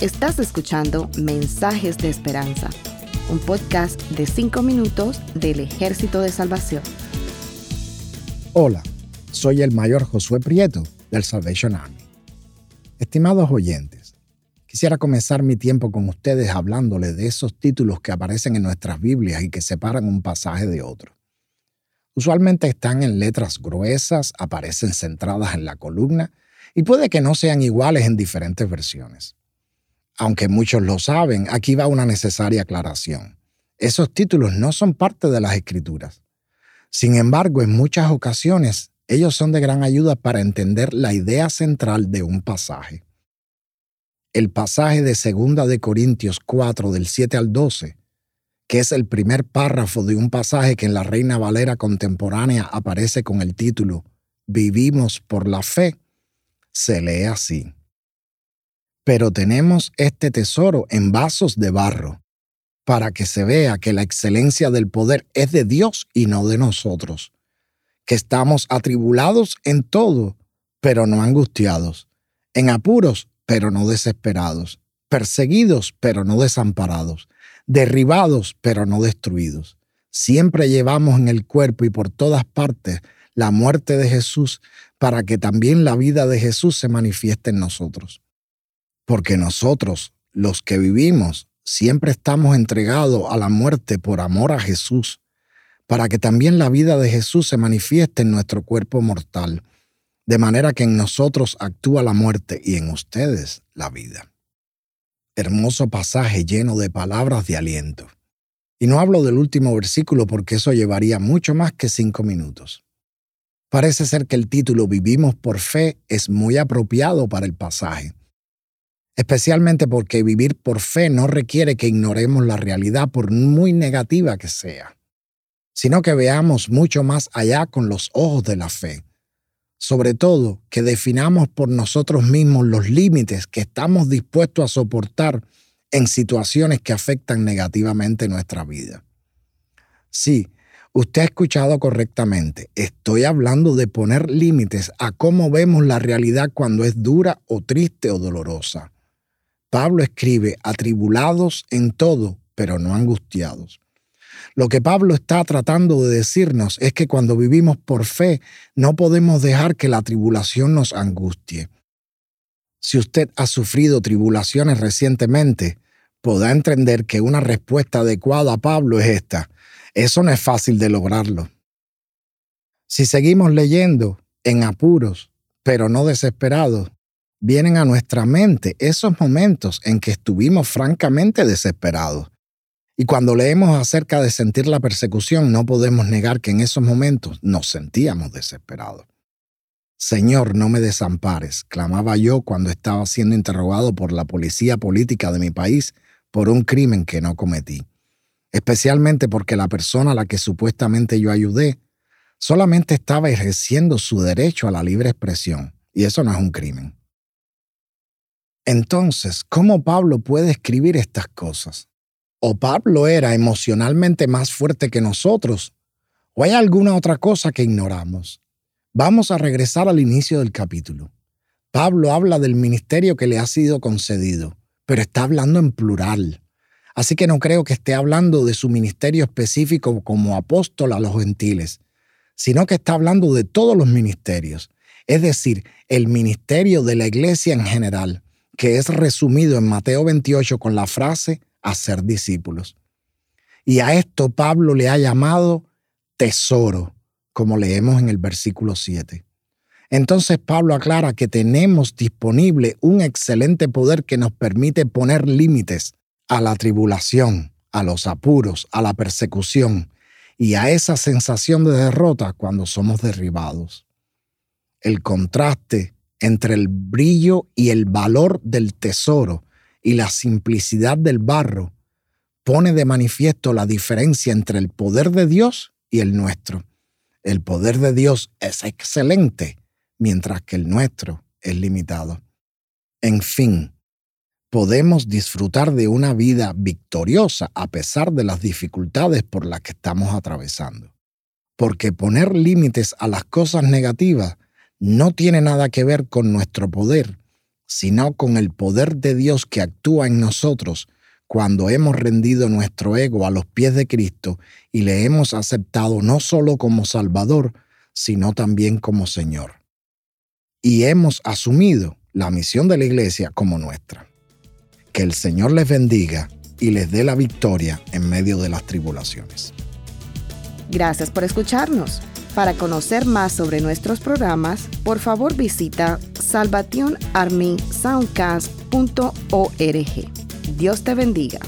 Estás escuchando Mensajes de Esperanza, un podcast de 5 minutos del Ejército de Salvación. Hola, soy el mayor Josué Prieto del Salvation Army. Estimados oyentes, quisiera comenzar mi tiempo con ustedes hablándole de esos títulos que aparecen en nuestras Biblias y que separan un pasaje de otro. Usualmente están en letras gruesas, aparecen centradas en la columna y puede que no sean iguales en diferentes versiones. Aunque muchos lo saben, aquí va una necesaria aclaración. Esos títulos no son parte de las escrituras. Sin embargo, en muchas ocasiones, ellos son de gran ayuda para entender la idea central de un pasaje. El pasaje de 2 de Corintios 4 del 7 al 12 que es el primer párrafo de un pasaje que en la Reina Valera contemporánea aparece con el título Vivimos por la fe, se lee así. Pero tenemos este tesoro en vasos de barro, para que se vea que la excelencia del poder es de Dios y no de nosotros, que estamos atribulados en todo, pero no angustiados, en apuros, pero no desesperados, perseguidos, pero no desamparados derribados pero no destruidos. Siempre llevamos en el cuerpo y por todas partes la muerte de Jesús para que también la vida de Jesús se manifieste en nosotros. Porque nosotros, los que vivimos, siempre estamos entregados a la muerte por amor a Jesús, para que también la vida de Jesús se manifieste en nuestro cuerpo mortal, de manera que en nosotros actúa la muerte y en ustedes la vida hermoso pasaje lleno de palabras de aliento. Y no hablo del último versículo porque eso llevaría mucho más que cinco minutos. Parece ser que el título Vivimos por fe es muy apropiado para el pasaje, especialmente porque vivir por fe no requiere que ignoremos la realidad por muy negativa que sea, sino que veamos mucho más allá con los ojos de la fe sobre todo que definamos por nosotros mismos los límites que estamos dispuestos a soportar en situaciones que afectan negativamente nuestra vida. Sí, usted ha escuchado correctamente. Estoy hablando de poner límites a cómo vemos la realidad cuando es dura o triste o dolorosa. Pablo escribe, atribulados en todo, pero no angustiados. Lo que Pablo está tratando de decirnos es que cuando vivimos por fe no podemos dejar que la tribulación nos angustie. Si usted ha sufrido tribulaciones recientemente, podrá entender que una respuesta adecuada a Pablo es esta. Eso no es fácil de lograrlo. Si seguimos leyendo en apuros, pero no desesperados, vienen a nuestra mente esos momentos en que estuvimos francamente desesperados. Y cuando leemos acerca de sentir la persecución, no podemos negar que en esos momentos nos sentíamos desesperados. Señor, no me desampares, clamaba yo cuando estaba siendo interrogado por la policía política de mi país por un crimen que no cometí, especialmente porque la persona a la que supuestamente yo ayudé solamente estaba ejerciendo su derecho a la libre expresión, y eso no es un crimen. Entonces, ¿cómo Pablo puede escribir estas cosas? o Pablo era emocionalmente más fuerte que nosotros, o hay alguna otra cosa que ignoramos. Vamos a regresar al inicio del capítulo. Pablo habla del ministerio que le ha sido concedido, pero está hablando en plural. Así que no creo que esté hablando de su ministerio específico como apóstol a los gentiles, sino que está hablando de todos los ministerios, es decir, el ministerio de la iglesia en general, que es resumido en Mateo 28 con la frase a ser discípulos. Y a esto Pablo le ha llamado tesoro, como leemos en el versículo 7. Entonces Pablo aclara que tenemos disponible un excelente poder que nos permite poner límites a la tribulación, a los apuros, a la persecución y a esa sensación de derrota cuando somos derribados. El contraste entre el brillo y el valor del tesoro y la simplicidad del barro pone de manifiesto la diferencia entre el poder de Dios y el nuestro. El poder de Dios es excelente, mientras que el nuestro es limitado. En fin, podemos disfrutar de una vida victoriosa a pesar de las dificultades por las que estamos atravesando. Porque poner límites a las cosas negativas no tiene nada que ver con nuestro poder, sino con el poder de Dios que actúa en nosotros cuando hemos rendido nuestro ego a los pies de Cristo y le hemos aceptado no solo como Salvador, sino también como Señor. Y hemos asumido la misión de la iglesia como nuestra. Que el Señor les bendiga y les dé la victoria en medio de las tribulaciones. Gracias por escucharnos. Para conocer más sobre nuestros programas, por favor visita salvationarmysoundcast.org. Dios te bendiga.